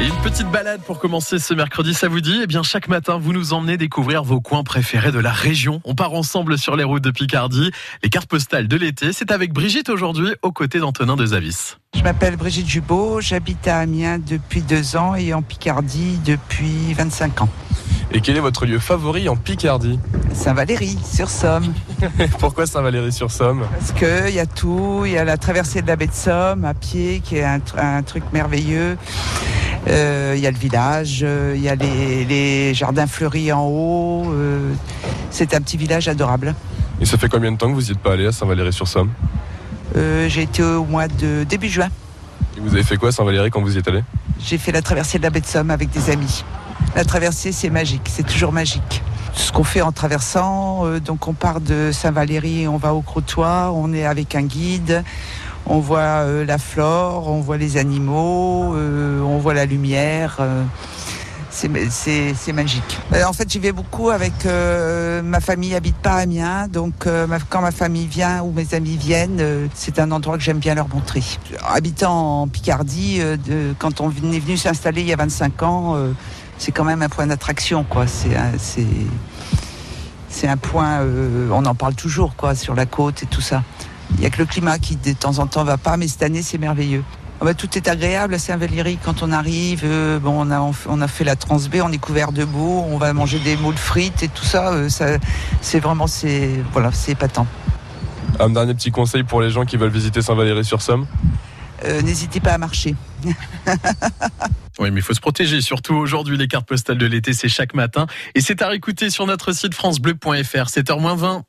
Et une petite balade pour commencer ce mercredi, ça vous dit Eh bien, chaque matin, vous nous emmenez découvrir vos coins préférés de la région. On part ensemble sur les routes de Picardie. Les cartes postales de l'été, c'est avec Brigitte aujourd'hui, aux côtés d'Antonin de Zavis. Je m'appelle Brigitte Jubot, j'habite à Amiens depuis deux ans et en Picardie depuis 25 ans. Et quel est votre lieu favori en Picardie? Saint-Valéry, sur Somme. Pourquoi Saint-Valéry-sur-Somme Parce qu'il y a tout, il y a la traversée de la baie de Somme à pied qui est un, un truc merveilleux. Euh, il y a le village, euh, il y a les, les, jardins fleuris en haut. Euh, c'est un petit village adorable. Et ça fait combien de temps que vous n'y êtes pas allé à Saint-Valéry-sur-Somme J'ai été au mois de début juin. Et vous avez fait quoi à Saint-Valéry quand vous y êtes allé J'ai fait la traversée de la baie de Somme avec des amis. La traversée, c'est magique, c'est toujours magique. Ce qu'on fait en traversant, donc on part de Saint-Valéry, on va au Crotoy, on est avec un guide, on voit euh, la flore, on voit les animaux, euh, on voit la lumière. Euh, c'est magique. en fait, j'y vais beaucoup avec ma famille habite pas à Amiens, donc quand ma famille vient ou mes amis viennent, c'est un endroit que j'aime bien leur montrer. Habitant en Picardie, quand on est venu s'installer il y a 25 ans, c'est quand même un point d'attraction. C'est c'est un point, on en parle toujours, quoi, sur la côte et tout ça. Il n'y a que le climat qui de temps en temps va pas, mais cette année c'est merveilleux. Ah bah, tout est agréable à Saint-Valéry quand on arrive. Euh, bon, on a, on a fait la transbé, on est couvert de boue, on va manger des moules frites et tout ça. Euh, ça c'est vraiment, c'est voilà, c'est épatant. Un dernier petit conseil pour les gens qui veulent visiter Saint-Valéry-sur-Somme euh, N'hésitez pas à marcher. Oui, mais il faut se protéger. Surtout aujourd'hui, les cartes postales de l'été, c'est chaque matin. Et c'est à réécouter sur notre site FranceBleu.fr, 7h20.